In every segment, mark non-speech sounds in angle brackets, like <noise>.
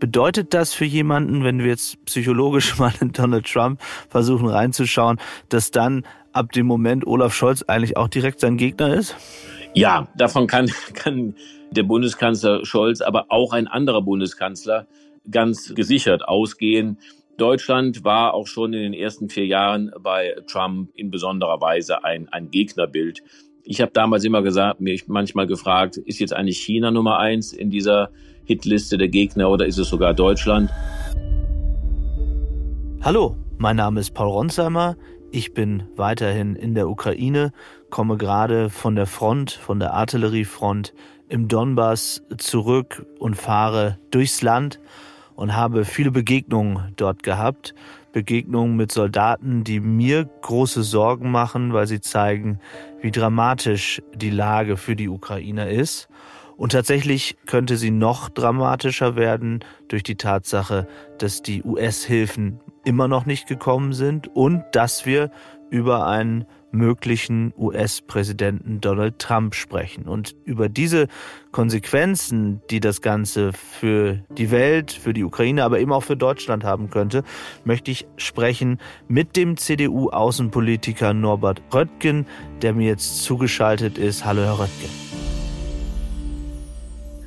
Bedeutet das für jemanden, wenn wir jetzt psychologisch <laughs> mal in Donald Trump versuchen reinzuschauen, dass dann ab dem Moment Olaf Scholz eigentlich auch direkt sein Gegner ist? Ja, davon kann, kann der Bundeskanzler Scholz, aber auch ein anderer Bundeskanzler ganz gesichert ausgehen. Deutschland war auch schon in den ersten vier Jahren bei Trump in besonderer Weise ein, ein Gegnerbild. Ich habe damals immer gesagt, mich manchmal gefragt, ist jetzt eigentlich China Nummer eins in dieser Hitliste der Gegner oder ist es sogar Deutschland? Hallo, mein Name ist Paul Ronsheimer. Ich bin weiterhin in der Ukraine, komme gerade von der Front, von der Artilleriefront im Donbass zurück und fahre durchs Land und habe viele Begegnungen dort gehabt. Begegnungen mit Soldaten, die mir große Sorgen machen, weil sie zeigen, wie dramatisch die Lage für die Ukrainer ist. Und tatsächlich könnte sie noch dramatischer werden durch die Tatsache, dass die US-Hilfen immer noch nicht gekommen sind und dass wir über einen möglichen US-Präsidenten Donald Trump sprechen. Und über diese Konsequenzen, die das Ganze für die Welt, für die Ukraine, aber eben auch für Deutschland haben könnte, möchte ich sprechen mit dem CDU-Außenpolitiker Norbert Röttgen, der mir jetzt zugeschaltet ist. Hallo, Herr Röttgen.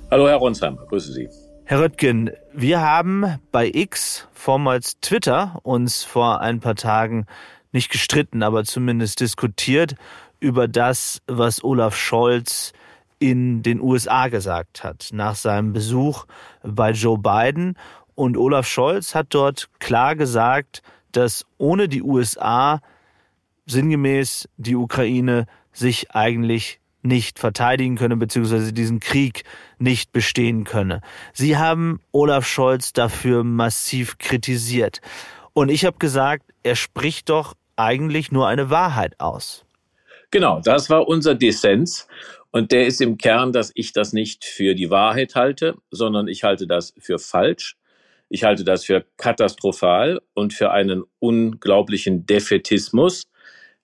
Hallo, Herr Ronsheimer. Grüße Sie. Herr Röttgen, wir haben bei X, vormals Twitter, uns vor ein paar Tagen nicht gestritten, aber zumindest diskutiert über das, was Olaf Scholz in den USA gesagt hat, nach seinem Besuch bei Joe Biden. Und Olaf Scholz hat dort klar gesagt, dass ohne die USA sinngemäß die Ukraine sich eigentlich nicht verteidigen könne, beziehungsweise diesen Krieg nicht bestehen könne. Sie haben Olaf Scholz dafür massiv kritisiert. Und ich habe gesagt, er spricht doch eigentlich nur eine Wahrheit aus. Genau, das war unser Dissens. Und der ist im Kern, dass ich das nicht für die Wahrheit halte, sondern ich halte das für falsch. Ich halte das für katastrophal und für einen unglaublichen Defetismus.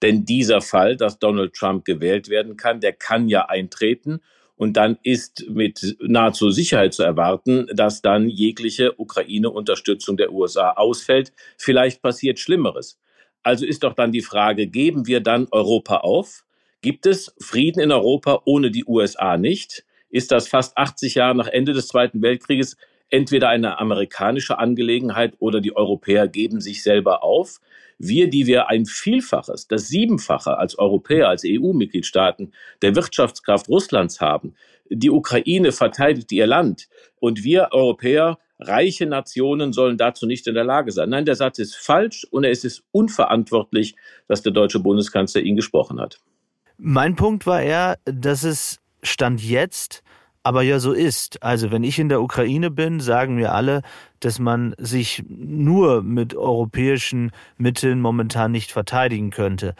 Denn dieser Fall, dass Donald Trump gewählt werden kann, der kann ja eintreten. Und dann ist mit nahezu Sicherheit zu erwarten, dass dann jegliche Ukraine-Unterstützung der USA ausfällt. Vielleicht passiert Schlimmeres. Also ist doch dann die Frage, geben wir dann Europa auf? Gibt es Frieden in Europa ohne die USA nicht? Ist das fast 80 Jahre nach Ende des Zweiten Weltkrieges entweder eine amerikanische Angelegenheit oder die Europäer geben sich selber auf? Wir, die wir ein Vielfaches, das Siebenfache als Europäer, als EU-Mitgliedstaaten der Wirtschaftskraft Russlands haben, die Ukraine verteidigt ihr Land und wir Europäer, reiche Nationen sollen dazu nicht in der Lage sein. Nein, der Satz ist falsch und es ist unverantwortlich, dass der deutsche Bundeskanzler ihn gesprochen hat. Mein Punkt war eher, dass es Stand jetzt aber ja so ist. Also wenn ich in der Ukraine bin, sagen wir alle, dass man sich nur mit europäischen Mitteln momentan nicht verteidigen könnte.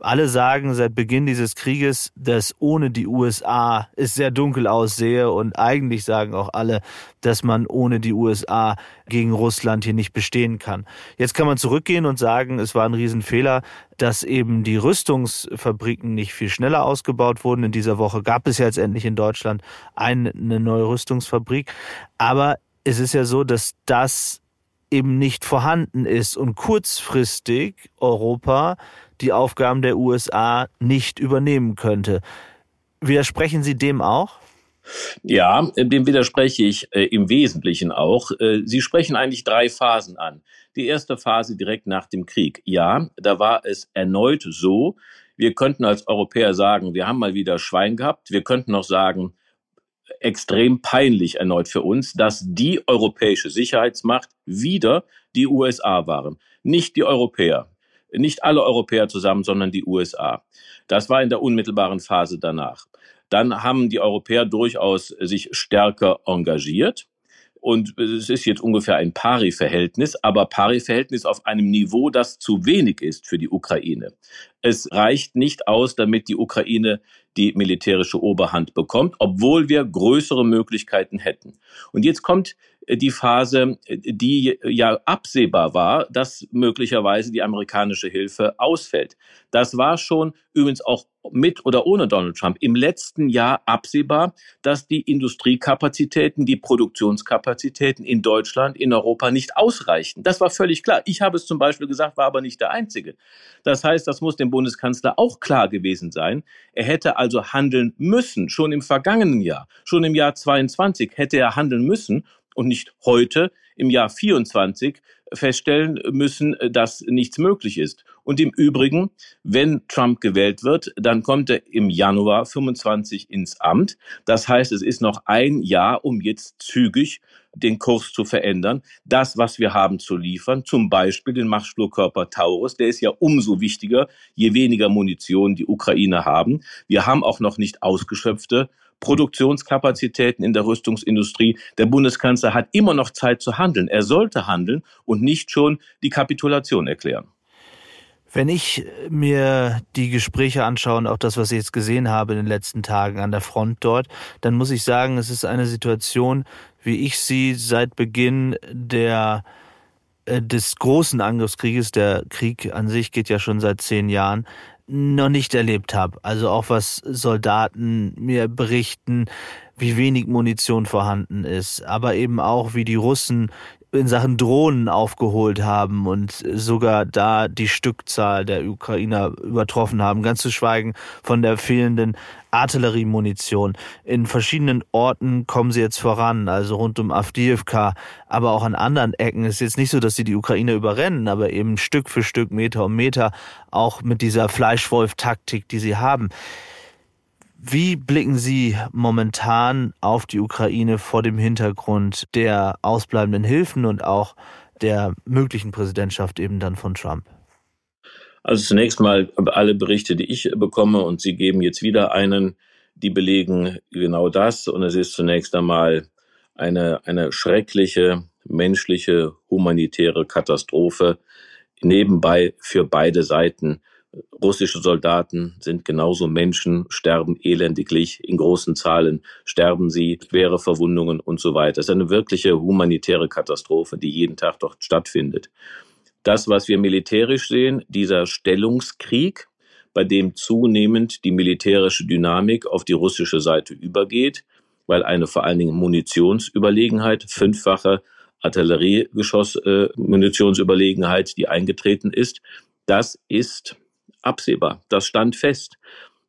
Alle sagen seit Beginn dieses Krieges, dass ohne die USA es sehr dunkel aussehe und eigentlich sagen auch alle, dass man ohne die USA gegen Russland hier nicht bestehen kann. Jetzt kann man zurückgehen und sagen, es war ein Riesenfehler, dass eben die Rüstungsfabriken nicht viel schneller ausgebaut wurden. In dieser Woche gab es ja jetzt endlich in Deutschland eine neue Rüstungsfabrik. Aber es ist ja so, dass das eben nicht vorhanden ist und kurzfristig Europa die Aufgaben der USA nicht übernehmen könnte. Widersprechen Sie dem auch? Ja, dem widerspreche ich äh, im Wesentlichen auch. Äh, Sie sprechen eigentlich drei Phasen an. Die erste Phase direkt nach dem Krieg. Ja, da war es erneut so, wir könnten als Europäer sagen, wir haben mal wieder Schwein gehabt. Wir könnten auch sagen, extrem peinlich erneut für uns, dass die europäische Sicherheitsmacht wieder die USA waren, nicht die Europäer. Nicht alle Europäer zusammen, sondern die USA. Das war in der unmittelbaren Phase danach. Dann haben die Europäer durchaus sich stärker engagiert. Und es ist jetzt ungefähr ein Pari-Verhältnis, aber Pari-Verhältnis auf einem Niveau, das zu wenig ist für die Ukraine. Es reicht nicht aus, damit die Ukraine die militärische Oberhand bekommt, obwohl wir größere Möglichkeiten hätten. Und jetzt kommt die Phase, die ja absehbar war, dass möglicherweise die amerikanische Hilfe ausfällt. Das war schon übrigens auch mit oder ohne Donald Trump im letzten Jahr absehbar, dass die Industriekapazitäten, die Produktionskapazitäten in Deutschland, in Europa nicht ausreichen. Das war völlig klar. Ich habe es zum Beispiel gesagt, war aber nicht der Einzige. Das heißt, das muss dem Bundeskanzler auch klar gewesen sein. Er hätte also handeln müssen, schon im vergangenen Jahr, schon im Jahr 22 hätte er handeln müssen und nicht heute im Jahr 24 feststellen müssen, dass nichts möglich ist. Und im Übrigen, wenn Trump gewählt wird, dann kommt er im Januar 25 ins Amt. Das heißt, es ist noch ein Jahr, um jetzt zügig den Kurs zu verändern, das, was wir haben, zu liefern, zum Beispiel den Marschflugkörper Taurus, der ist ja umso wichtiger, je weniger Munition die Ukraine haben. Wir haben auch noch nicht ausgeschöpfte Produktionskapazitäten in der Rüstungsindustrie. Der Bundeskanzler hat immer noch Zeit zu handeln. Er sollte handeln und nicht schon die Kapitulation erklären. Wenn ich mir die Gespräche anschaue und auch das, was ich jetzt gesehen habe in den letzten Tagen an der Front dort, dann muss ich sagen, es ist eine Situation, wie ich sie seit Beginn der äh, des großen Angriffskrieges, der Krieg an sich geht ja schon seit zehn Jahren, noch nicht erlebt habe. Also auch was Soldaten mir berichten, wie wenig Munition vorhanden ist, aber eben auch wie die Russen in Sachen Drohnen aufgeholt haben und sogar da die Stückzahl der Ukrainer übertroffen haben, ganz zu schweigen von der fehlenden Artilleriemunition. In verschiedenen Orten kommen sie jetzt voran, also rund um Avdiivka, aber auch an anderen Ecken. Es ist jetzt nicht so, dass sie die Ukraine überrennen, aber eben Stück für Stück, Meter um Meter, auch mit dieser Fleischwolf-Taktik, die sie haben. Wie blicken Sie momentan auf die Ukraine vor dem Hintergrund der ausbleibenden Hilfen und auch der möglichen Präsidentschaft eben dann von Trump? Also zunächst mal alle Berichte, die ich bekomme, und Sie geben jetzt wieder einen, die belegen genau das. Und es ist zunächst einmal eine, eine schreckliche menschliche, humanitäre Katastrophe nebenbei für beide Seiten Russische Soldaten sind genauso Menschen, sterben elendiglich, in großen Zahlen sterben sie, schwere Verwundungen und so weiter. Es ist eine wirkliche humanitäre Katastrophe, die jeden Tag dort stattfindet. Das, was wir militärisch sehen, dieser Stellungskrieg, bei dem zunehmend die militärische Dynamik auf die russische Seite übergeht, weil eine vor allen Dingen Munitionsüberlegenheit, fünffache Artilleriegeschoss-Munitionsüberlegenheit, äh, die eingetreten ist, das ist absehbar. Das stand fest.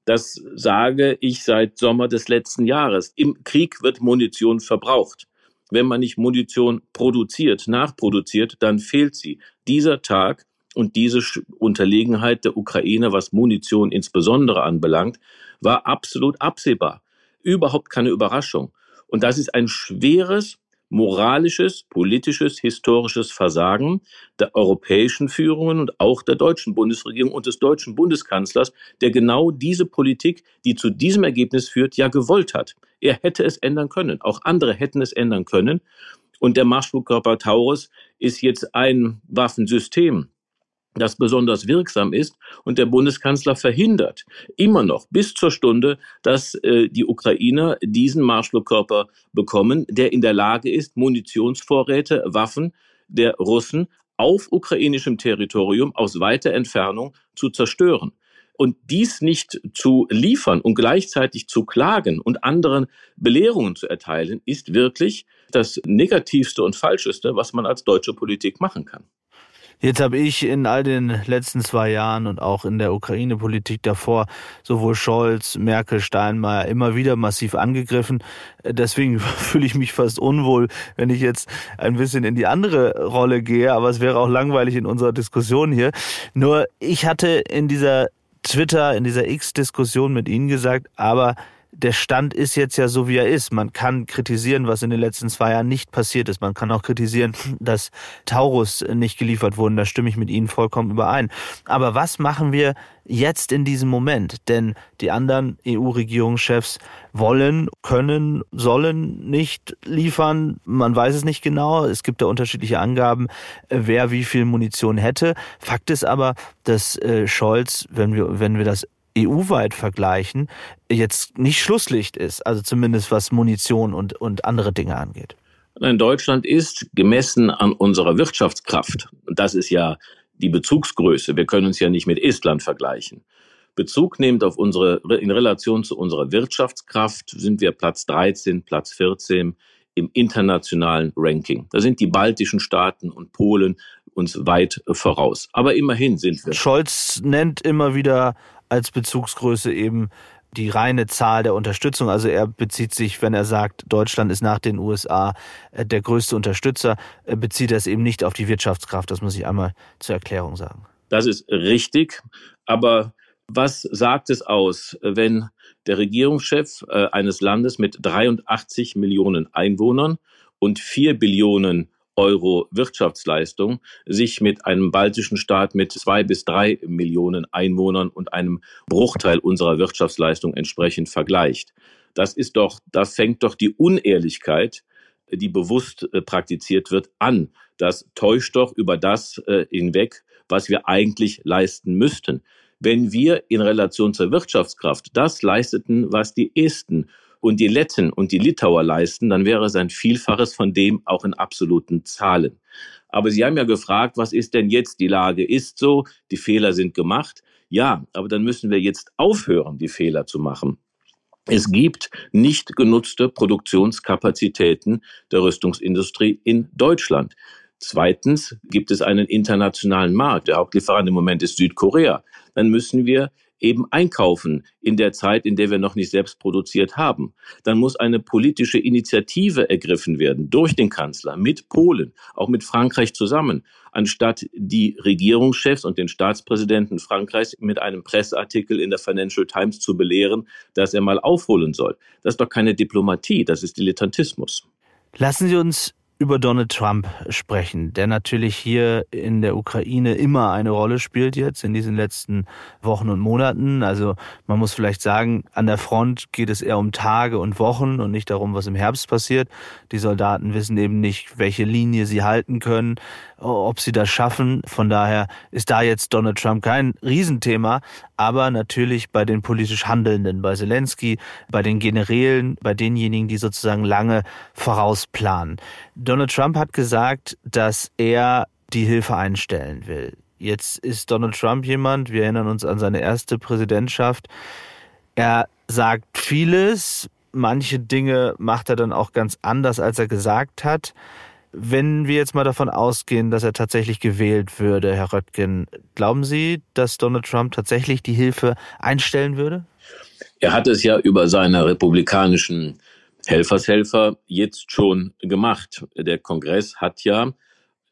Das sage ich seit Sommer des letzten Jahres. Im Krieg wird Munition verbraucht. Wenn man nicht Munition produziert, nachproduziert, dann fehlt sie. Dieser Tag und diese Unterlegenheit der Ukraine, was Munition insbesondere anbelangt, war absolut absehbar. Überhaupt keine Überraschung. Und das ist ein schweres moralisches, politisches, historisches Versagen der europäischen Führungen und auch der deutschen Bundesregierung und des deutschen Bundeskanzlers, der genau diese Politik, die zu diesem Ergebnis führt, ja gewollt hat. Er hätte es ändern können. Auch andere hätten es ändern können. Und der Marschflugkörper Taurus ist jetzt ein Waffensystem, das besonders wirksam ist. Und der Bundeskanzler verhindert immer noch bis zur Stunde, dass äh, die Ukrainer diesen Marschflugkörper bekommen, der in der Lage ist, Munitionsvorräte, Waffen der Russen auf ukrainischem Territorium aus weiter Entfernung zu zerstören. Und dies nicht zu liefern und gleichzeitig zu klagen und anderen Belehrungen zu erteilen, ist wirklich das Negativste und Falscheste, was man als deutsche Politik machen kann. Jetzt habe ich in all den letzten zwei Jahren und auch in der Ukraine-Politik davor sowohl Scholz, Merkel, Steinmeier immer wieder massiv angegriffen. Deswegen <laughs> fühle ich mich fast unwohl, wenn ich jetzt ein bisschen in die andere Rolle gehe. Aber es wäre auch langweilig in unserer Diskussion hier. Nur ich hatte in dieser Twitter, in dieser X-Diskussion mit Ihnen gesagt, aber der Stand ist jetzt ja so, wie er ist. Man kann kritisieren, was in den letzten zwei Jahren nicht passiert ist. Man kann auch kritisieren, dass Taurus nicht geliefert wurden. Da stimme ich mit Ihnen vollkommen überein. Aber was machen wir jetzt in diesem Moment? Denn die anderen EU-Regierungschefs wollen, können, sollen nicht liefern. Man weiß es nicht genau. Es gibt da unterschiedliche Angaben, wer wie viel Munition hätte. Fakt ist aber, dass äh, Scholz, wenn wir, wenn wir das EU-weit vergleichen, jetzt nicht Schlusslicht ist, also zumindest was Munition und, und andere Dinge angeht. Nein, Deutschland ist gemessen an unserer Wirtschaftskraft, das ist ja die Bezugsgröße, wir können uns ja nicht mit Estland vergleichen. Bezug nehmend auf unsere, in Relation zu unserer Wirtschaftskraft sind wir Platz 13, Platz 14 im internationalen Ranking. Da sind die baltischen Staaten und Polen uns weit voraus. Aber immerhin sind wir. Scholz nennt immer wieder als Bezugsgröße eben die reine Zahl der Unterstützung. Also er bezieht sich, wenn er sagt, Deutschland ist nach den USA äh, der größte Unterstützer, äh, bezieht er es eben nicht auf die Wirtschaftskraft. Das muss ich einmal zur Erklärung sagen. Das ist richtig. Aber was sagt es aus, wenn der Regierungschef äh, eines Landes mit 83 Millionen Einwohnern und 4 Billionen Euro Wirtschaftsleistung sich mit einem baltischen Staat mit zwei bis drei Millionen Einwohnern und einem Bruchteil unserer Wirtschaftsleistung entsprechend vergleicht. Das ist doch, da fängt doch die Unehrlichkeit, die bewusst äh, praktiziert wird, an. Das täuscht doch über das äh, hinweg, was wir eigentlich leisten müssten. Wenn wir in Relation zur Wirtschaftskraft das leisteten, was die Esten und die Letten und die Litauer leisten, dann wäre es ein Vielfaches von dem auch in absoluten Zahlen. Aber Sie haben ja gefragt, was ist denn jetzt? Die Lage ist so, die Fehler sind gemacht. Ja, aber dann müssen wir jetzt aufhören, die Fehler zu machen. Es gibt nicht genutzte Produktionskapazitäten der Rüstungsindustrie in Deutschland. Zweitens gibt es einen internationalen Markt. Der Hauptlieferant im Moment ist Südkorea. Dann müssen wir eben einkaufen in der Zeit, in der wir noch nicht selbst produziert haben. Dann muss eine politische Initiative ergriffen werden durch den Kanzler mit Polen, auch mit Frankreich zusammen, anstatt die Regierungschefs und den Staatspräsidenten Frankreichs mit einem Presseartikel in der Financial Times zu belehren, dass er mal aufholen soll. Das ist doch keine Diplomatie, das ist Dilettantismus. Lassen Sie uns über Donald Trump sprechen, der natürlich hier in der Ukraine immer eine Rolle spielt jetzt in diesen letzten Wochen und Monaten. Also man muss vielleicht sagen, an der Front geht es eher um Tage und Wochen und nicht darum, was im Herbst passiert. Die Soldaten wissen eben nicht, welche Linie sie halten können, ob sie das schaffen. Von daher ist da jetzt Donald Trump kein Riesenthema, aber natürlich bei den politisch Handelnden, bei Zelensky, bei den Generälen, bei denjenigen, die sozusagen lange vorausplanen. Donald Trump hat gesagt, dass er die Hilfe einstellen will. Jetzt ist Donald Trump jemand, wir erinnern uns an seine erste Präsidentschaft. Er sagt vieles, manche Dinge macht er dann auch ganz anders, als er gesagt hat. Wenn wir jetzt mal davon ausgehen, dass er tatsächlich gewählt würde, Herr Röttgen, glauben Sie, dass Donald Trump tatsächlich die Hilfe einstellen würde? Er hat es ja über seine republikanischen Helfershelfer jetzt schon gemacht. Der Kongress hat ja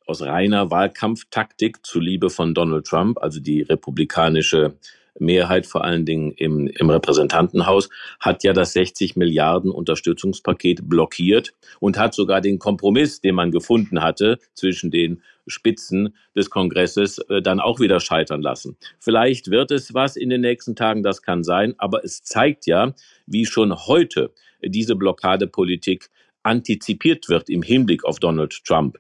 aus reiner Wahlkampftaktik zuliebe von Donald Trump, also die republikanische Mehrheit vor allen Dingen im, im Repräsentantenhaus, hat ja das 60 Milliarden Unterstützungspaket blockiert und hat sogar den Kompromiss, den man gefunden hatte zwischen den Spitzen des Kongresses, äh, dann auch wieder scheitern lassen. Vielleicht wird es was in den nächsten Tagen, das kann sein, aber es zeigt ja, wie schon heute diese Blockadepolitik antizipiert wird im Hinblick auf Donald Trump.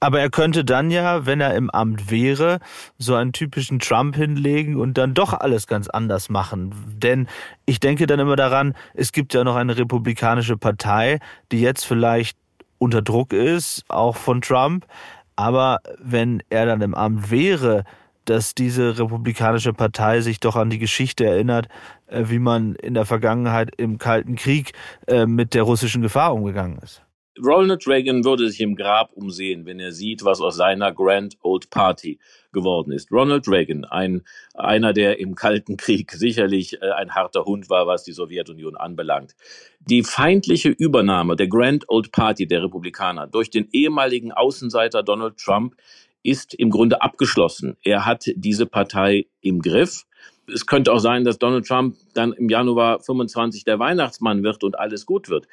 Aber er könnte dann ja, wenn er im Amt wäre, so einen typischen Trump hinlegen und dann doch alles ganz anders machen. Denn ich denke dann immer daran, es gibt ja noch eine republikanische Partei, die jetzt vielleicht unter Druck ist, auch von Trump. Aber wenn er dann im Amt wäre, dass diese republikanische Partei sich doch an die Geschichte erinnert, äh, wie man in der Vergangenheit im Kalten Krieg äh, mit der russischen Gefahr umgegangen ist. Ronald Reagan würde sich im Grab umsehen, wenn er sieht, was aus seiner Grand Old Party geworden ist. Ronald Reagan, ein, einer, der im Kalten Krieg <laughs> sicherlich äh, ein harter Hund war, was die Sowjetunion anbelangt. Die feindliche Übernahme der Grand Old Party der Republikaner durch den ehemaligen Außenseiter Donald Trump ist im Grunde abgeschlossen. Er hat diese Partei im Griff. Es könnte auch sein, dass Donald Trump dann im Januar 25 der Weihnachtsmann wird und alles gut wird.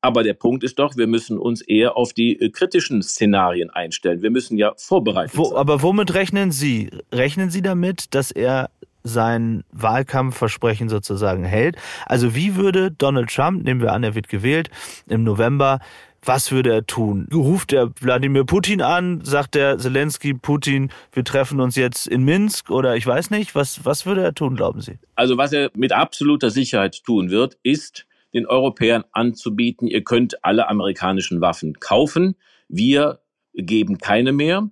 Aber der Punkt ist doch, wir müssen uns eher auf die äh, kritischen Szenarien einstellen. Wir müssen ja vorbereitet Wo, sein. Aber womit rechnen Sie? Rechnen Sie damit, dass er sein Wahlkampfversprechen sozusagen hält? Also wie würde Donald Trump, nehmen wir an, er wird gewählt im November, was würde er tun? Ruft er Wladimir Putin an? Sagt der Zelensky, Putin, wir treffen uns jetzt in Minsk oder ich weiß nicht. Was, was würde er tun, glauben Sie? Also was er mit absoluter Sicherheit tun wird, ist den Europäern anzubieten, ihr könnt alle amerikanischen Waffen kaufen. Wir geben keine mehr.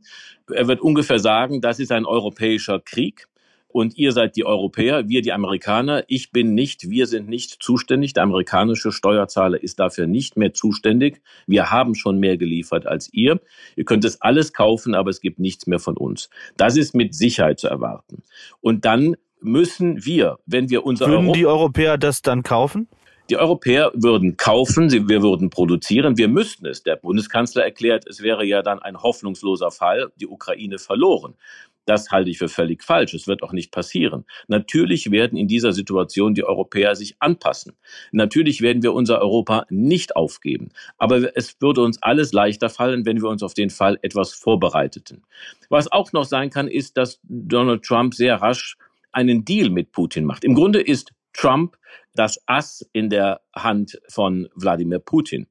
Er wird ungefähr sagen, das ist ein europäischer Krieg und ihr seid die Europäer, wir die Amerikaner. Ich bin nicht, wir sind nicht zuständig. Der amerikanische Steuerzahler ist dafür nicht mehr zuständig. Wir haben schon mehr geliefert als ihr. Ihr könnt es alles kaufen, aber es gibt nichts mehr von uns. Das ist mit Sicherheit zu erwarten. Und dann müssen wir, wenn wir unser Würden Euro die Europäer das dann kaufen? Die Europäer würden kaufen, wir würden produzieren, wir müssten es. Der Bundeskanzler erklärt, es wäre ja dann ein hoffnungsloser Fall, die Ukraine verloren. Das halte ich für völlig falsch. Es wird auch nicht passieren. Natürlich werden in dieser Situation die Europäer sich anpassen. Natürlich werden wir unser Europa nicht aufgeben. Aber es würde uns alles leichter fallen, wenn wir uns auf den Fall etwas vorbereiteten. Was auch noch sein kann, ist, dass Donald Trump sehr rasch einen Deal mit Putin macht. Im Grunde ist Trump das Ass in der Hand von Wladimir Putin.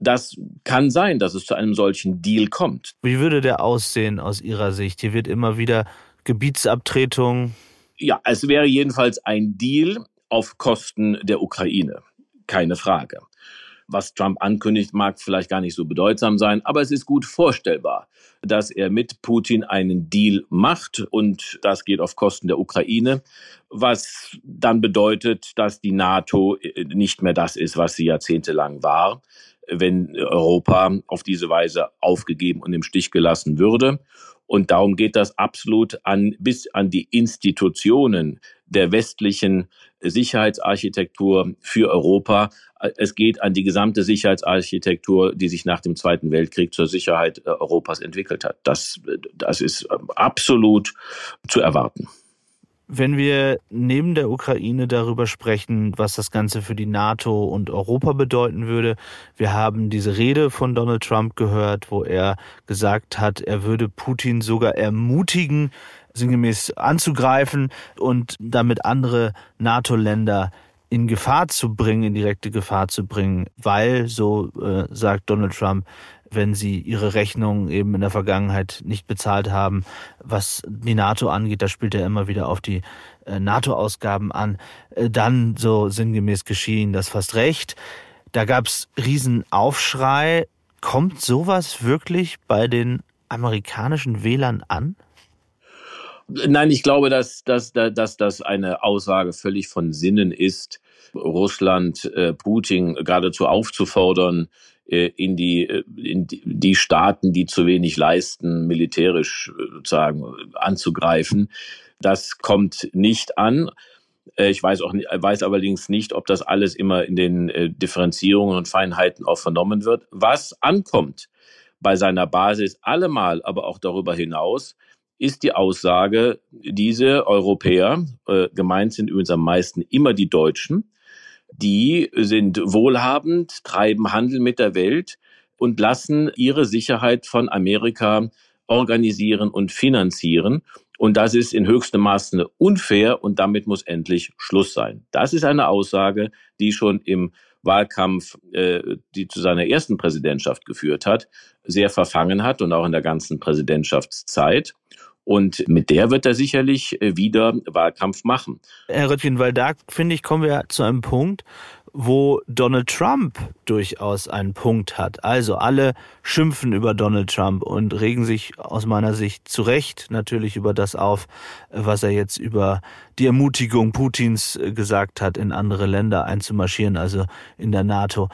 Das kann sein, dass es zu einem solchen Deal kommt. Wie würde der aussehen aus Ihrer Sicht? Hier wird immer wieder Gebietsabtretung. Ja, es wäre jedenfalls ein Deal auf Kosten der Ukraine. Keine Frage. Was Trump ankündigt, mag vielleicht gar nicht so bedeutsam sein, aber es ist gut vorstellbar, dass er mit Putin einen Deal macht und das geht auf Kosten der Ukraine, was dann bedeutet, dass die NATO nicht mehr das ist, was sie jahrzehntelang war wenn Europa auf diese Weise aufgegeben und im Stich gelassen würde. Und darum geht das absolut an, bis an die Institutionen der westlichen Sicherheitsarchitektur für Europa. Es geht an die gesamte Sicherheitsarchitektur, die sich nach dem Zweiten Weltkrieg zur Sicherheit Europas entwickelt hat. Das, das ist absolut zu erwarten. Wenn wir neben der Ukraine darüber sprechen, was das Ganze für die NATO und Europa bedeuten würde, wir haben diese Rede von Donald Trump gehört, wo er gesagt hat, er würde Putin sogar ermutigen, sinngemäß anzugreifen und damit andere NATO-Länder in Gefahr zu bringen, in direkte Gefahr zu bringen, weil, so äh, sagt Donald Trump, wenn sie ihre Rechnungen eben in der Vergangenheit nicht bezahlt haben. Was die NATO angeht, da spielt er immer wieder auf die äh, NATO-Ausgaben an. Äh, dann so sinngemäß geschehen, das fast recht. Da gab's Riesenaufschrei. Kommt sowas wirklich bei den amerikanischen Wählern an? Nein, ich glaube, dass, dass, dass das eine Aussage völlig von Sinnen ist, Russland, äh, Putin geradezu aufzufordern, äh, in die, äh, in die Staaten, die zu wenig leisten, militärisch äh, sozusagen anzugreifen. Das kommt nicht an. Ich weiß auch weiß allerdings nicht, ob das alles immer in den Differenzierungen und Feinheiten auch vernommen wird. Was ankommt bei seiner Basis allemal, aber auch darüber hinaus, ist die Aussage, diese Europäer, äh, gemeint sind übrigens am meisten immer die Deutschen, die sind wohlhabend, treiben Handel mit der Welt und lassen ihre Sicherheit von Amerika organisieren und finanzieren. Und das ist in höchstem Maße unfair und damit muss endlich Schluss sein. Das ist eine Aussage, die schon im Wahlkampf, äh, die zu seiner ersten Präsidentschaft geführt hat, sehr verfangen hat und auch in der ganzen Präsidentschaftszeit. Und mit der wird er sicherlich äh, wieder Wahlkampf machen. Herr Röttgen, weil da, finde ich, kommen wir zu einem Punkt, wo Donald Trump durchaus einen Punkt hat. Also alle schimpfen über Donald Trump und regen sich aus meiner Sicht zu Recht natürlich über das auf, was er jetzt über die Ermutigung Putins äh, gesagt hat, in andere Länder einzumarschieren, also in der NATO.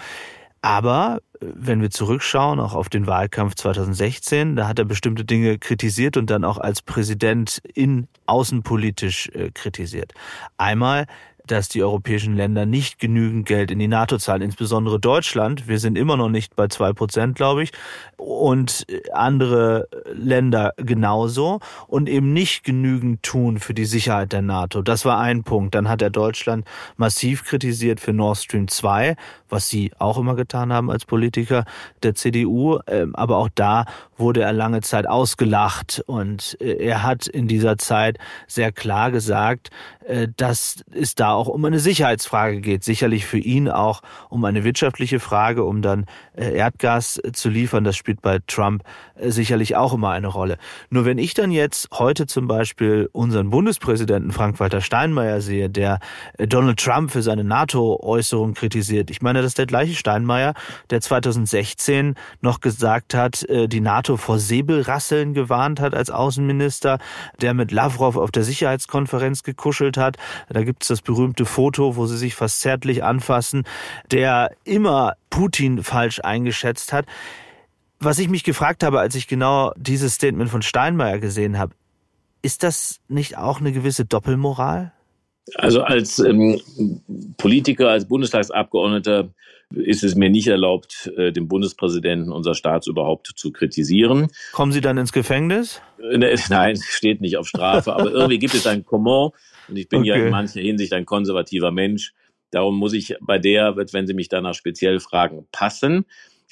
Aber wenn wir zurückschauen, auch auf den Wahlkampf 2016, da hat er bestimmte Dinge kritisiert und dann auch als Präsident in außenpolitisch äh, kritisiert. Einmal dass die europäischen Länder nicht genügend Geld in die NATO zahlen, insbesondere Deutschland. Wir sind immer noch nicht bei zwei Prozent, glaube ich, und andere Länder genauso und eben nicht genügend tun für die Sicherheit der NATO. Das war ein Punkt. Dann hat er Deutschland massiv kritisiert für Nord Stream 2, was sie auch immer getan haben als Politiker der CDU. Ähm, aber auch da wurde er lange Zeit ausgelacht und äh, er hat in dieser Zeit sehr klar gesagt, äh, dass es da auch um eine Sicherheitsfrage geht. Sicherlich für ihn auch um eine wirtschaftliche Frage, um dann äh, Erdgas zu liefern. Das spielt bei Trump sicherlich auch immer eine Rolle. Nur wenn ich dann jetzt heute zum Beispiel unseren Bundespräsidenten Frank-Walter Steinmeier sehe, der Donald Trump für seine NATO-Äußerung kritisiert. Ich meine, das ist der gleiche Steinmeier, der 2016 noch gesagt hat, die NATO vor Säbelrasseln gewarnt hat als Außenminister, der mit Lavrov auf der Sicherheitskonferenz gekuschelt gespielt hat. Da gibt es das berühmte Foto, wo sie sich fast zärtlich anfassen, der immer Putin falsch eingeschätzt hat. Was ich mich gefragt habe, als ich genau dieses Statement von Steinmeier gesehen habe, ist das nicht auch eine gewisse Doppelmoral? Also als ähm, Politiker, als Bundestagsabgeordneter ist es mir nicht erlaubt, äh, den Bundespräsidenten unseres Staats überhaupt zu kritisieren. Kommen Sie dann ins Gefängnis? <laughs> Nein, steht nicht auf Strafe, aber irgendwie gibt es ein Comment und ich bin okay. ja in mancher Hinsicht ein konservativer Mensch. Darum muss ich bei der, wenn Sie mich danach speziell fragen, passen.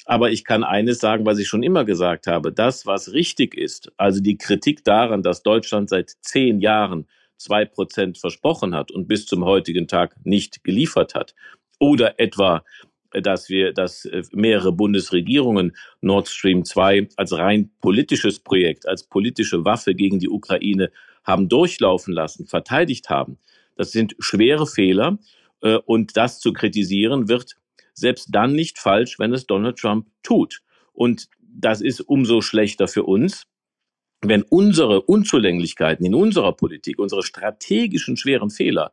Aber ich kann eines sagen, was ich schon immer gesagt habe. Das, was richtig ist, also die Kritik daran, dass Deutschland seit zehn Jahren zwei Prozent versprochen hat und bis zum heutigen Tag nicht geliefert hat, oder etwa dass wir, dass äh, mehrere Bundesregierungen Nord Stream 2 als rein politisches Projekt, als politische Waffe gegen die Ukraine haben durchlaufen lassen, verteidigt haben. Das sind schwere Fehler äh, und das zu kritisieren wird selbst dann nicht falsch, wenn es Donald Trump tut. Und das ist umso schlechter für uns, wenn unsere Unzulänglichkeiten in unserer Politik, unsere strategischen schweren Fehler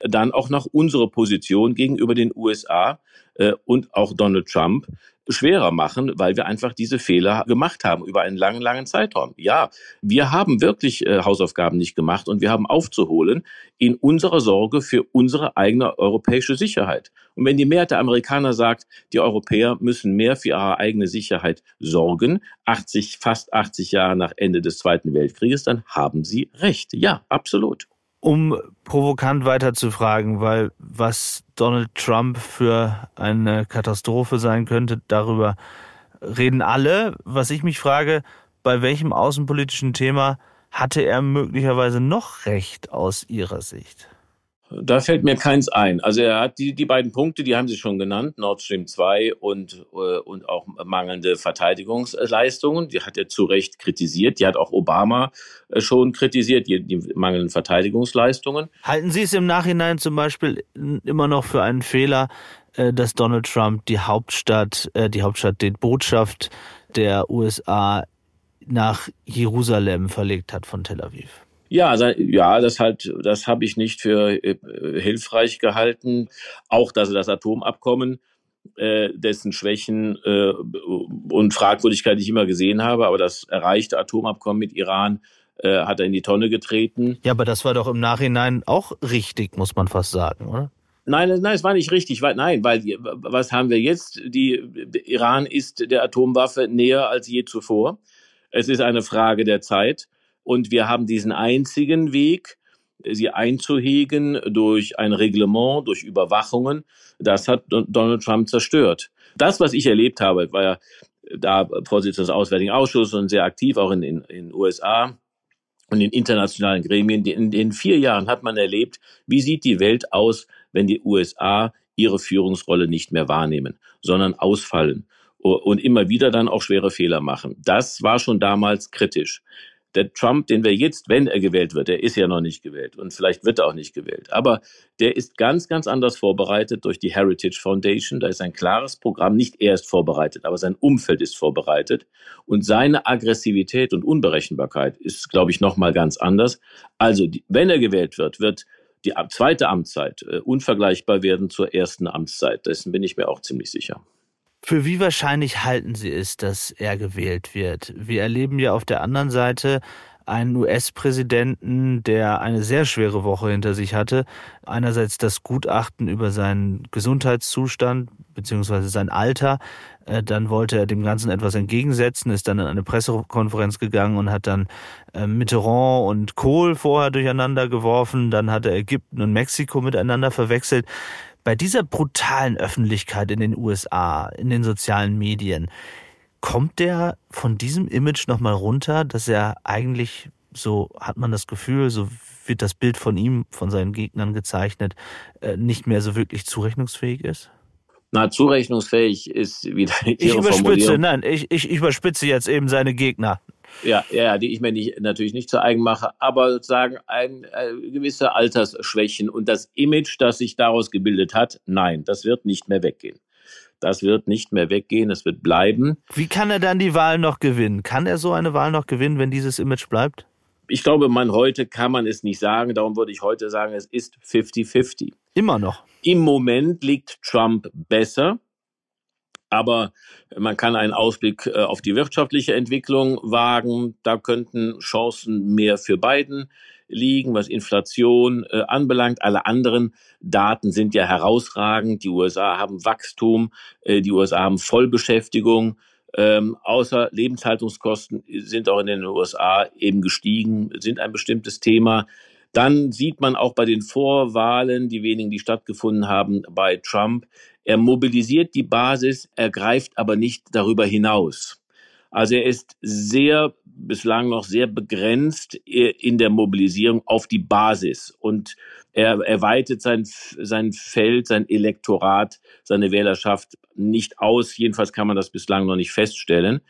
dann auch noch unsere Position gegenüber den USA äh, und auch Donald Trump schwerer machen, weil wir einfach diese Fehler gemacht haben über einen langen, langen Zeitraum. Ja, wir haben wirklich äh, Hausaufgaben nicht gemacht und wir haben aufzuholen in unserer Sorge für unsere eigene europäische Sicherheit. Und wenn die Mehrheit der Amerikaner sagt, die Europäer müssen mehr für ihre eigene Sicherheit sorgen, 80, fast 80 Jahre nach Ende des Zweiten Weltkrieges, dann haben sie recht. Ja, absolut um provokant weiterzufragen, weil was Donald Trump für eine Katastrophe sein könnte, darüber reden alle. Was ich mich frage, bei welchem außenpolitischen Thema hatte er möglicherweise noch recht aus Ihrer Sicht? Da fällt mir keins ein. Also er hat die, die beiden Punkte, die haben Sie schon genannt, Nord Stream 2 und, äh, und auch mangelnde Verteidigungsleistungen. Die hat er zu Recht kritisiert. Die hat auch Obama äh, schon kritisiert, die, die mangelnden Verteidigungsleistungen. Halten Sie es im Nachhinein zum Beispiel immer noch für einen Fehler, äh, dass Donald Trump die Hauptstadt, die Hauptstadt, die Botschaft der USA nach Jerusalem verlegt hat von Tel Aviv? Ja, ja, das halt, das habe ich nicht für äh, hilfreich gehalten. Auch dass das Atomabkommen, äh, dessen Schwächen äh, und Fragwürdigkeit ich immer gesehen habe, aber das erreichte Atomabkommen mit Iran äh, hat er in die Tonne getreten. Ja, aber das war doch im Nachhinein auch richtig, muss man fast sagen, oder? Nein, nein, es war nicht richtig. Weil, nein, weil was haben wir jetzt? Die Iran ist der Atomwaffe näher als je zuvor. Es ist eine Frage der Zeit. Und wir haben diesen einzigen Weg, sie einzuhegen durch ein Reglement, durch Überwachungen. Das hat Donald Trump zerstört. Das, was ich erlebt habe, war ja da Vorsitzender des Auswärtigen Ausschusses und sehr aktiv auch in den USA und in internationalen Gremien. In den vier Jahren hat man erlebt, wie sieht die Welt aus, wenn die USA ihre Führungsrolle nicht mehr wahrnehmen, sondern ausfallen und immer wieder dann auch schwere Fehler machen. Das war schon damals kritisch der Trump, den wir jetzt, wenn er gewählt wird, der ist ja noch nicht gewählt und vielleicht wird er auch nicht gewählt, aber der ist ganz, ganz anders vorbereitet durch die Heritage Foundation. Da ist ein klares Programm, nicht er ist vorbereitet, aber sein Umfeld ist vorbereitet und seine Aggressivität und Unberechenbarkeit ist, glaube ich, nochmal ganz anders. Also, wenn er gewählt wird, wird die zweite Amtszeit äh, unvergleichbar werden zur ersten Amtszeit. Dessen bin ich mir auch ziemlich sicher. Für wie wahrscheinlich halten Sie es, dass er gewählt wird? Wir erleben ja auf der anderen Seite einen US-Präsidenten, der eine sehr schwere Woche hinter sich hatte. Einerseits das Gutachten über seinen Gesundheitszustand beziehungsweise sein Alter. Äh, dann wollte er dem Ganzen etwas entgegensetzen, ist dann in eine Pressekonferenz gegangen und hat dann äh, Mitterrand und Kohl vorher durcheinander geworfen. Dann hat er Ägypten und Mexiko miteinander verwechselt. Bei dieser brutalen Öffentlichkeit in den USA, in den sozialen Medien, kommt der von diesem Image nochmal runter, dass er eigentlich, so hat man das Gefühl, so wird das Bild von ihm, von seinen Gegnern gezeichnet, äh, nicht mehr so wirklich zurechnungsfähig ist? Na, zurechnungsfähig ist wieder Ihre Ich überspitze, nein, ich, ich überspitze jetzt eben seine Gegner. Ja, ja, die ich mir nicht, natürlich nicht zu eigen mache, aber sozusagen ein, äh, gewisse Altersschwächen und das Image, das sich daraus gebildet hat, nein, das wird nicht mehr weggehen. Das wird nicht mehr weggehen, es wird bleiben. Wie kann er dann die Wahl noch gewinnen? Kann er so eine Wahl noch gewinnen, wenn dieses Image bleibt? Ich glaube, man heute kann man es nicht sagen. Darum würde ich heute sagen, es ist 50-50. Immer noch. Im Moment liegt Trump besser. Aber man kann einen Ausblick äh, auf die wirtschaftliche Entwicklung wagen. Da könnten Chancen mehr für Biden liegen, was Inflation äh, anbelangt. Alle anderen Daten sind ja herausragend. Die USA haben Wachstum, äh, die USA haben Vollbeschäftigung. Ähm, außer Lebenshaltungskosten sind auch in den USA eben gestiegen, sind ein bestimmtes Thema. Dann sieht man auch bei den Vorwahlen, die wenigen, die stattgefunden haben, bei Trump, er mobilisiert die Basis, er greift aber nicht darüber hinaus. Also er ist sehr, bislang noch sehr begrenzt in der Mobilisierung auf die Basis und er erweitert sein, sein Feld, sein Elektorat, seine Wählerschaft nicht aus. Jedenfalls kann man das bislang noch nicht feststellen.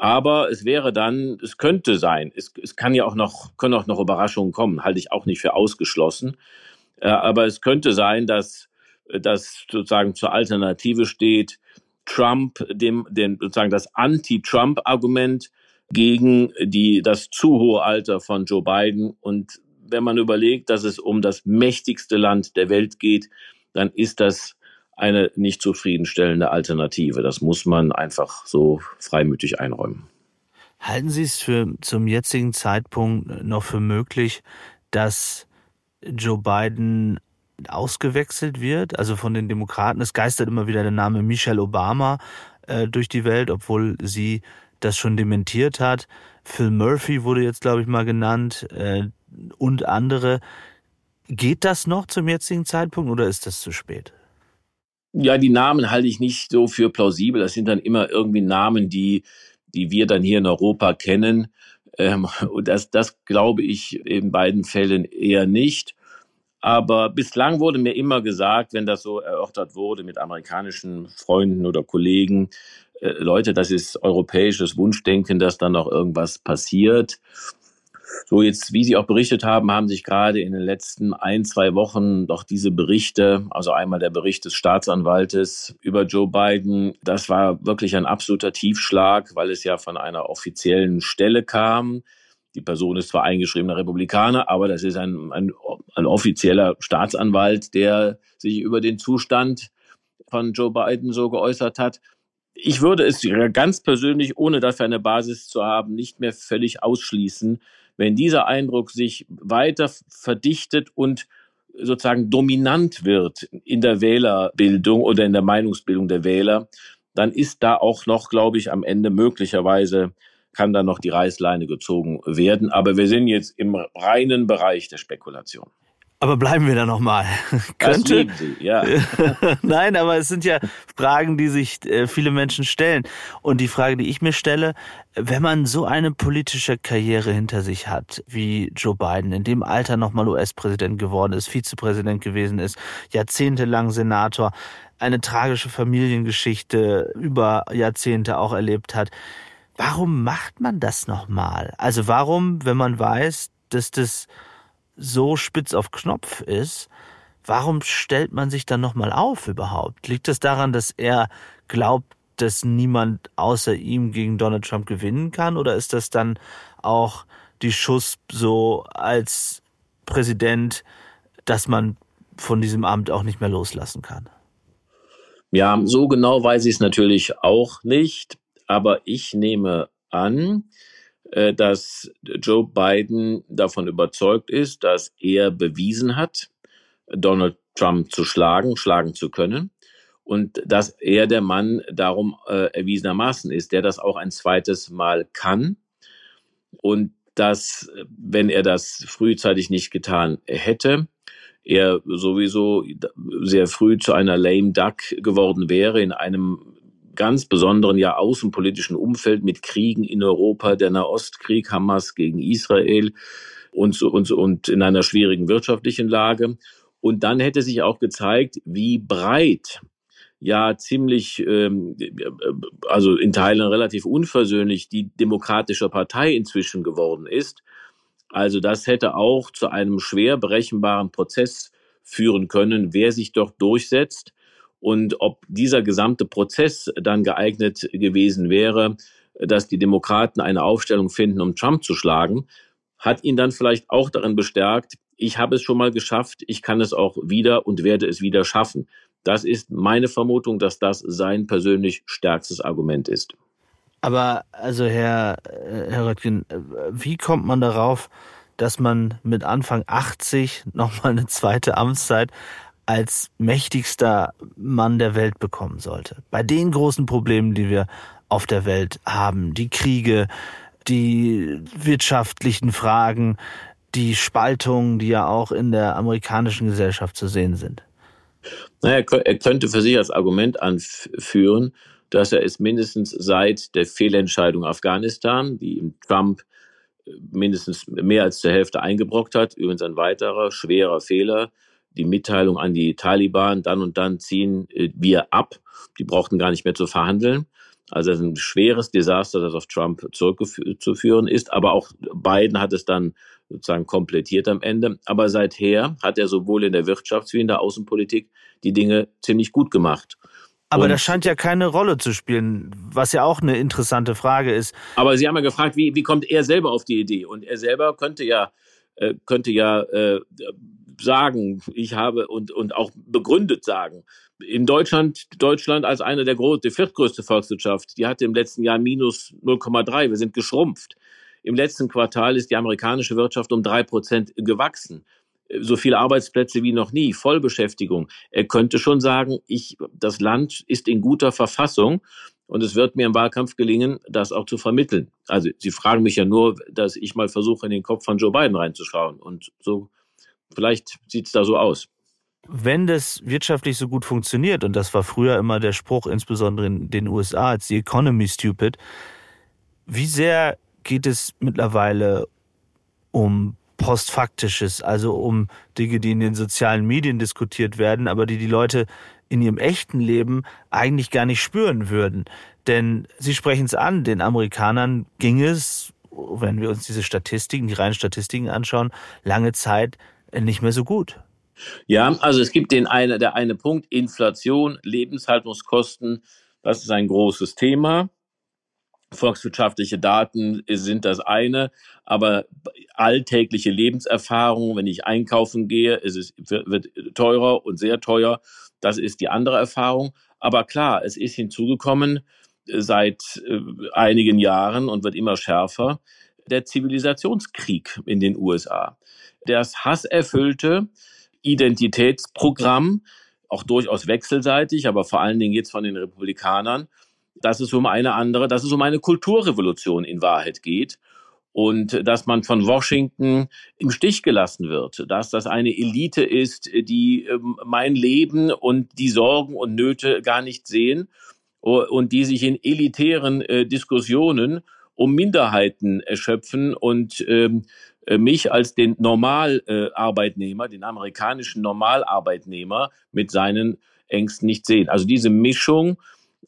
Aber es wäre dann, es könnte sein, es, es kann ja auch noch, können auch noch Überraschungen kommen, halte ich auch nicht für ausgeschlossen. Äh, aber es könnte sein, dass das sozusagen zur Alternative steht, Trump, dem, dem sozusagen das Anti-Trump-Argument gegen die, das zu hohe Alter von Joe Biden. Und wenn man überlegt, dass es um das mächtigste Land der Welt geht, dann ist das eine nicht zufriedenstellende Alternative. Das muss man einfach so freimütig einräumen. Halten Sie es für zum jetzigen Zeitpunkt noch für möglich, dass Joe Biden ausgewechselt wird, also von den Demokraten. Es geistert immer wieder der Name Michelle Obama äh, durch die Welt, obwohl sie das schon dementiert hat. Phil Murphy wurde jetzt, glaube ich, mal genannt äh, und andere. Geht das noch zum jetzigen Zeitpunkt oder ist das zu spät? Ja, die Namen halte ich nicht so für plausibel. Das sind dann immer irgendwie Namen, die, die wir dann hier in Europa kennen. Ähm, <laughs> und das, das glaube ich in beiden Fällen eher nicht. Aber bislang wurde mir immer gesagt, wenn das so erörtert wurde mit amerikanischen Freunden oder Kollegen, äh, Leute, das ist europäisches Wunschdenken, dass dann noch irgendwas passiert. So jetzt, wie Sie auch berichtet haben, haben sich gerade in den letzten ein, zwei Wochen doch diese Berichte, also einmal der Bericht des Staatsanwaltes über Joe Biden, das war wirklich ein absoluter Tiefschlag, weil es ja von einer offiziellen Stelle kam. Die Person ist zwar eingeschriebener Republikaner, aber das ist ein, ein, ein offizieller Staatsanwalt, der sich über den Zustand von Joe Biden so geäußert hat. Ich würde es ganz persönlich, ohne dafür eine Basis zu haben, nicht mehr völlig ausschließen, wenn dieser Eindruck sich weiter verdichtet und sozusagen dominant wird in der Wählerbildung oder in der Meinungsbildung der Wähler, dann ist da auch noch, glaube ich, am Ende möglicherweise kann dann noch die Reißleine gezogen werden. Aber wir sind jetzt im reinen Bereich der Spekulation. Aber bleiben wir da nochmal. Könnte. Sie, ja. <laughs> Nein, aber es sind ja Fragen, die sich äh, viele Menschen stellen. Und die Frage, die ich mir stelle, wenn man so eine politische Karriere hinter sich hat, wie Joe Biden, in dem Alter nochmal US-Präsident geworden ist, Vizepräsident gewesen ist, jahrzehntelang Senator, eine tragische Familiengeschichte über Jahrzehnte auch erlebt hat, warum macht man das nochmal? Also warum, wenn man weiß, dass das so spitz auf Knopf ist, warum stellt man sich dann nochmal auf überhaupt? Liegt es das daran, dass er glaubt, dass niemand außer ihm gegen Donald Trump gewinnen kann? Oder ist das dann auch die Schuss so als Präsident, dass man von diesem Amt auch nicht mehr loslassen kann? Ja, so genau weiß ich es natürlich auch nicht. Aber ich nehme an, dass Joe Biden davon überzeugt ist, dass er bewiesen hat, Donald Trump zu schlagen, schlagen zu können und dass er der Mann darum äh, erwiesenermaßen ist, der das auch ein zweites Mal kann und dass, wenn er das frühzeitig nicht getan hätte, er sowieso sehr früh zu einer lame duck geworden wäre in einem ganz besonderen ja außenpolitischen Umfeld mit Kriegen in Europa, der Nahostkrieg, Hamas gegen Israel und und und in einer schwierigen wirtschaftlichen Lage. Und dann hätte sich auch gezeigt, wie breit ja ziemlich, ähm, also in Teilen relativ unversöhnlich die Demokratische Partei inzwischen geworden ist. Also das hätte auch zu einem schwer berechenbaren Prozess führen können, wer sich dort durchsetzt und ob dieser gesamte Prozess dann geeignet gewesen wäre, dass die Demokraten eine Aufstellung finden, um Trump zu schlagen, hat ihn dann vielleicht auch darin bestärkt, ich habe es schon mal geschafft, ich kann es auch wieder und werde es wieder schaffen. Das ist meine Vermutung, dass das sein persönlich stärkstes Argument ist. Aber also Herr, äh, Herr Röttgen, äh, wie kommt man darauf, dass man mit Anfang 80 nochmal eine zweite Amtszeit als mächtigster Mann der Welt bekommen sollte? Bei den großen Problemen, die wir auf der Welt haben, die Kriege, die wirtschaftlichen Fragen, die Spaltungen, die ja auch in der amerikanischen Gesellschaft zu sehen sind. Naja, er könnte für sich als Argument anführen, dass er es mindestens seit der Fehlentscheidung Afghanistan, die ihm Trump äh, mindestens mehr als zur Hälfte eingebrockt hat, übrigens ein weiterer schwerer Fehler, die Mitteilung an die Taliban, dann und dann ziehen äh, wir ab. Die brauchten gar nicht mehr zu verhandeln. Also ein schweres Desaster, das auf Trump zurückzuführen ist. Aber auch Biden hat es dann sozusagen komplettiert am Ende. Aber seither hat er sowohl in der Wirtschafts- wie in der Außenpolitik die Dinge ziemlich gut gemacht. Aber und das scheint ja keine Rolle zu spielen, was ja auch eine interessante Frage ist. Aber Sie haben ja gefragt, wie, wie kommt er selber auf die Idee? Und er selber könnte ja, äh, könnte ja äh, sagen, ich habe und, und auch begründet sagen, in Deutschland, Deutschland als eine der großen, die viertgrößte Volkswirtschaft, die hatte im letzten Jahr minus 0,3. Wir sind geschrumpft. Im letzten Quartal ist die amerikanische Wirtschaft um drei Prozent gewachsen. So viele Arbeitsplätze wie noch nie, Vollbeschäftigung. Er könnte schon sagen, ich, das Land ist in guter Verfassung und es wird mir im Wahlkampf gelingen, das auch zu vermitteln. Also Sie fragen mich ja nur, dass ich mal versuche, in den Kopf von Joe Biden reinzuschauen. Und so, vielleicht sieht es da so aus. Wenn das wirtschaftlich so gut funktioniert, und das war früher immer der Spruch, insbesondere in den USA, als die Economy stupid, wie sehr geht es mittlerweile um postfaktisches, also um Dinge, die in den sozialen Medien diskutiert werden, aber die die Leute in ihrem echten Leben eigentlich gar nicht spüren würden. Denn Sie sprechen es an, den Amerikanern ging es, wenn wir uns diese Statistiken, die reinen Statistiken anschauen, lange Zeit nicht mehr so gut. Ja, also es gibt den eine, der eine Punkt, Inflation, Lebenshaltungskosten, das ist ein großes Thema. Volkswirtschaftliche Daten sind das eine, aber alltägliche Lebenserfahrung, wenn ich einkaufen gehe, ist es wird teurer und sehr teuer. Das ist die andere Erfahrung. Aber klar, es ist hinzugekommen äh, seit äh, einigen Jahren und wird immer schärfer der Zivilisationskrieg in den USA. Das hasserfüllte Identitätsprogramm, auch durchaus wechselseitig, aber vor allen Dingen jetzt von den Republikanern, dass es um eine andere, dass es um eine Kulturrevolution in Wahrheit geht und dass man von Washington im Stich gelassen wird, dass das eine Elite ist, die ähm, mein Leben und die Sorgen und Nöte gar nicht sehen und die sich in elitären äh, Diskussionen um Minderheiten erschöpfen und ähm, äh, mich als den Normalarbeitnehmer, den amerikanischen Normalarbeitnehmer mit seinen Ängsten nicht sehen. Also diese Mischung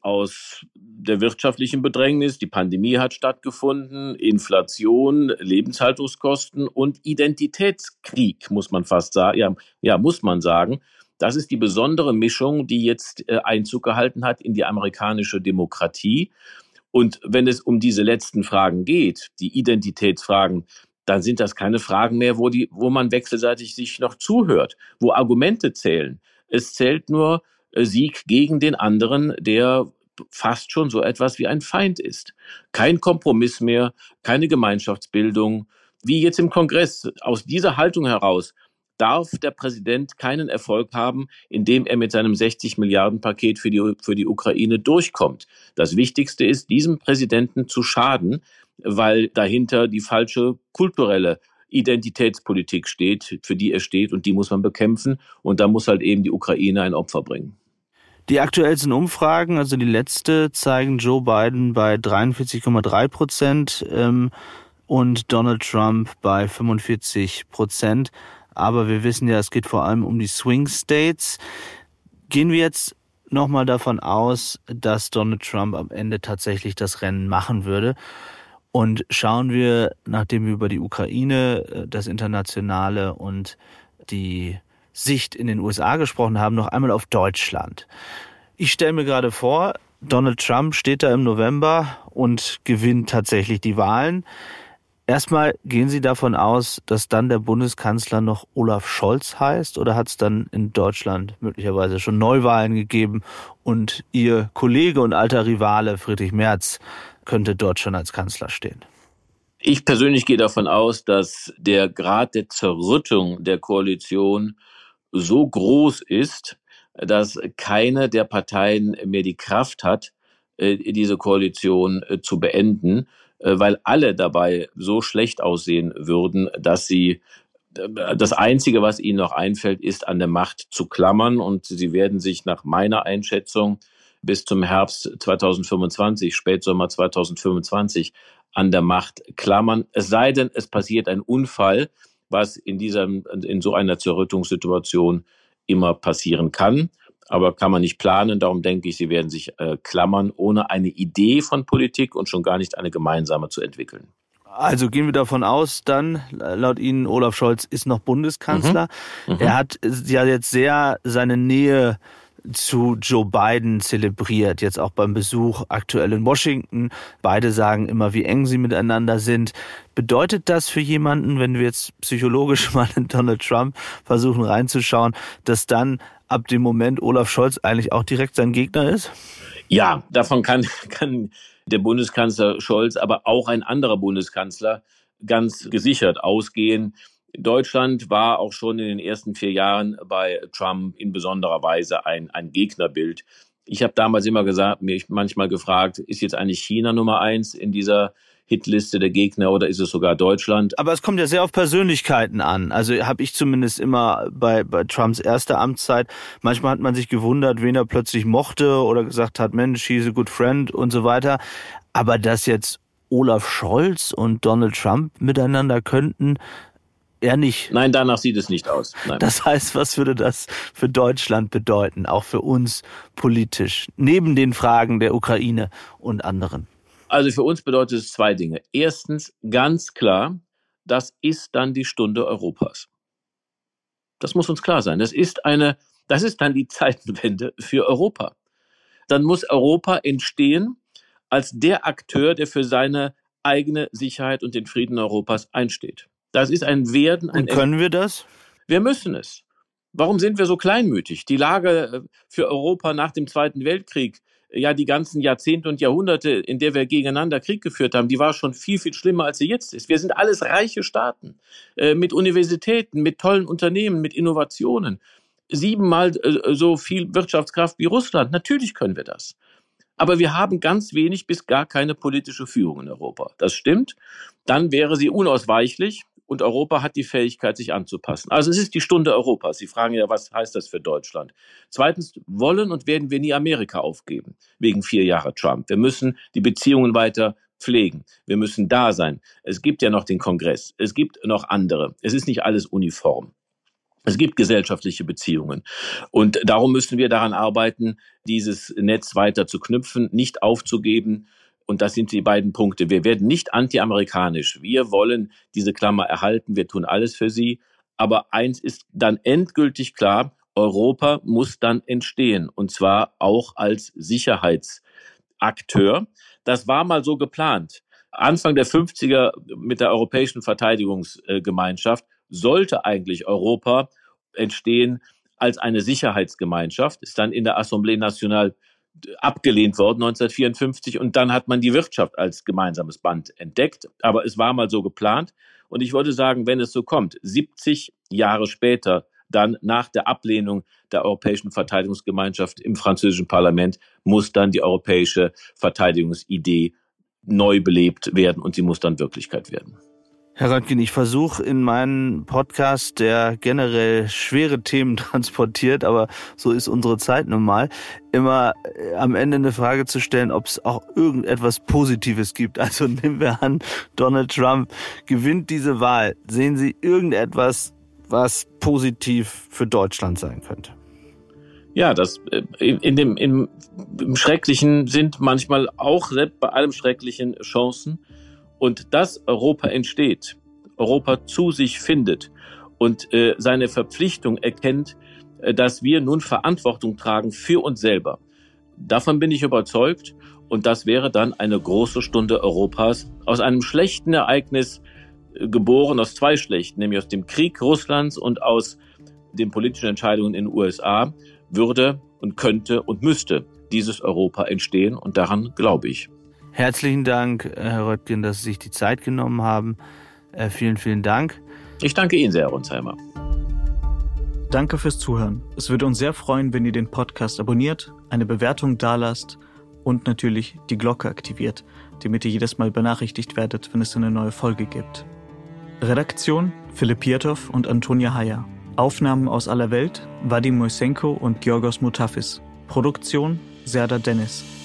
aus der wirtschaftlichen Bedrängnis, die Pandemie hat stattgefunden, Inflation, Lebenshaltungskosten und Identitätskrieg, muss man fast sagen. Ja, ja, muss man sagen. Das ist die besondere Mischung, die jetzt äh, Einzug gehalten hat in die amerikanische Demokratie. Und wenn es um diese letzten Fragen geht, die Identitätsfragen, dann sind das keine Fragen mehr, wo, die, wo man wechselseitig sich noch zuhört, wo Argumente zählen. Es zählt nur äh, Sieg gegen den anderen, der fast schon so etwas wie ein Feind ist. Kein Kompromiss mehr, keine Gemeinschaftsbildung. Wie jetzt im Kongress, aus dieser Haltung heraus darf der Präsident keinen Erfolg haben, indem er mit seinem 60 Milliarden Paket für die, für die Ukraine durchkommt. Das Wichtigste ist, diesem Präsidenten zu schaden, weil dahinter die falsche kulturelle Identitätspolitik steht, für die er steht und die muss man bekämpfen und da muss halt eben die Ukraine ein Opfer bringen. Die aktuellsten Umfragen, also die letzte, zeigen Joe Biden bei 43,3 Prozent ähm, und Donald Trump bei 45 Prozent. Aber wir wissen ja, es geht vor allem um die Swing States. Gehen wir jetzt nochmal davon aus, dass Donald Trump am Ende tatsächlich das Rennen machen würde. Und schauen wir, nachdem wir über die Ukraine, äh, das Internationale und die Sicht in den USA gesprochen haben, noch einmal auf Deutschland. Ich stelle mir gerade vor, Donald Trump steht da im November und gewinnt tatsächlich die Wahlen. Erstmal gehen Sie davon aus, dass dann der Bundeskanzler noch Olaf Scholz heißt oder hat es dann in Deutschland möglicherweise schon Neuwahlen gegeben und Ihr Kollege und alter Rivale Friedrich Merz könnte dort schon als Kanzler stehen? Ich persönlich gehe davon aus, dass der Grad der Zerrüttung der Koalition so groß ist, dass keine der Parteien mehr die Kraft hat, äh, diese Koalition äh, zu beenden, äh, weil alle dabei so schlecht aussehen würden, dass sie das Einzige, was ihnen noch einfällt, ist an der Macht zu klammern und sie werden sich nach meiner Einschätzung bis zum Herbst 2025, Spätsommer 2025 an der Macht klammern. Es sei denn, es passiert ein Unfall, was in diesem, in so einer Zerrüttungssituation immer passieren kann. Aber kann man nicht planen. Darum denke ich, sie werden sich äh, klammern, ohne eine Idee von Politik und schon gar nicht eine gemeinsame zu entwickeln. Also gehen wir davon aus, dann, laut Ihnen, Olaf Scholz ist noch Bundeskanzler. Mhm. Mhm. Er hat ja jetzt sehr seine Nähe zu Joe Biden zelebriert, jetzt auch beim Besuch aktuell in Washington. Beide sagen immer, wie eng sie miteinander sind. Bedeutet das für jemanden, wenn wir jetzt psychologisch <laughs> mal in Donald Trump versuchen reinzuschauen, dass dann ab dem Moment Olaf Scholz eigentlich auch direkt sein Gegner ist? Ja, davon kann, <laughs> kann der Bundeskanzler Scholz, aber auch ein anderer Bundeskanzler ganz gesichert ausgehen. Deutschland war auch schon in den ersten vier Jahren bei Trump in besonderer Weise ein, ein Gegnerbild. Ich habe damals immer gesagt, mich manchmal gefragt, ist jetzt eigentlich China Nummer eins in dieser Hitliste der Gegner oder ist es sogar Deutschland? Aber es kommt ja sehr auf Persönlichkeiten an. Also habe ich zumindest immer bei, bei Trumps erster Amtszeit, manchmal hat man sich gewundert, wen er plötzlich mochte oder gesagt hat, Mensch, he's a good friend und so weiter. Aber dass jetzt Olaf Scholz und Donald Trump miteinander könnten, er nicht. Nein, danach sieht es nicht aus. Nein. Das heißt, was würde das für Deutschland bedeuten, auch für uns politisch, neben den Fragen der Ukraine und anderen? Also für uns bedeutet es zwei Dinge. Erstens, ganz klar, das ist dann die Stunde Europas. Das muss uns klar sein. Das ist eine, das ist dann die <laughs> Zeitenwende für Europa. Dann muss Europa entstehen als der Akteur, der für seine eigene Sicherheit und den Frieden Europas einsteht. Das ist ein Werden. Ein Und können wir das? Wir müssen es. Warum sind wir so kleinmütig? Die Lage äh, für Europa nach dem Zweiten Weltkrieg, ja, die ganzen Jahrzehnte und Jahrhunderte, in der wir gegeneinander Krieg geführt haben, die war schon viel, viel schlimmer, als sie jetzt ist. Wir sind alles reiche Staaten äh, mit Universitäten, mit tollen Unternehmen, mit Innovationen. Siebenmal äh, so viel Wirtschaftskraft wie Russland. Natürlich können wir das. Aber wir haben ganz wenig bis gar keine politische Führung in Europa. Das stimmt. Dann wäre sie unausweichlich und Europa hat die Fähigkeit, sich anzupassen. Also es ist die Stunde Europas. Sie fragen ja, was heißt das für Deutschland? Zweitens, wollen und werden wir nie Amerika aufgeben, wegen vier Jahre Trump. Wir müssen die Beziehungen weiter pflegen. Wir müssen da sein. Es gibt ja noch den Kongress. Es gibt noch andere. Es ist nicht alles uniform. Es gibt gesellschaftliche Beziehungen. Und darum müssen wir daran arbeiten, dieses Netz weiter zu knüpfen, nicht aufzugeben, und das sind die beiden Punkte. Wir werden nicht anti-amerikanisch. Wir wollen diese Klammer erhalten. Wir tun alles für sie. Aber eins ist dann endgültig klar. Europa muss dann entstehen. Und zwar auch als Sicherheitsakteur. Das war mal so geplant. Anfang der 50er mit der Europäischen Verteidigungsgemeinschaft sollte eigentlich Europa entstehen als eine Sicherheitsgemeinschaft, ist dann in der Assemblée Nationale abgelehnt worden 1954 und dann hat man die Wirtschaft als gemeinsames Band entdeckt. Aber es war mal so geplant und ich würde sagen, wenn es so kommt, 70 Jahre später, dann nach der Ablehnung der Europäischen Verteidigungsgemeinschaft im französischen Parlament, muss dann die europäische Verteidigungsidee neu belebt werden und sie muss dann Wirklichkeit werden. Herr Röntgen, ich versuche in meinem Podcast, der generell schwere Themen <laughs> transportiert, aber so ist unsere Zeit nun mal, immer äh, am Ende eine Frage zu stellen, ob es auch irgendetwas Positives gibt. Also <laughs> nehmen wir an, Donald Trump gewinnt diese Wahl. Sehen Sie irgendetwas, was positiv für Deutschland sein könnte? Ja, das äh, in dem im, im Schrecklichen sind manchmal auch selbst bei allem Schrecklichen Chancen und dass Europa entsteht, Europa zu sich findet und äh, seine Verpflichtung erkennt, äh, dass wir nun Verantwortung tragen für uns selber. Davon bin ich überzeugt und das wäre dann eine große Stunde Europas aus einem schlechten Ereignis äh, geboren, aus zwei schlechten, nämlich aus dem Krieg Russlands und aus den politischen Entscheidungen in den USA, würde und könnte und müsste dieses Europa entstehen und daran glaube ich. Herzlichen Dank, äh, Herr Röttgen, dass Sie sich die Zeit genommen haben. Äh, vielen, vielen Dank. Ich danke Ihnen sehr, Herr Ronsheimer. Danke fürs Zuhören. Es würde uns sehr freuen, wenn ihr den Podcast abonniert, eine Bewertung dalasst und natürlich die Glocke aktiviert, damit ihr jedes Mal benachrichtigt werdet, wenn es eine neue Folge gibt. Redaktion Philipp Pietow und Antonia Heyer. Aufnahmen aus aller Welt Vadim Moisenko und Georgos Mutafis. Produktion Serda Dennis.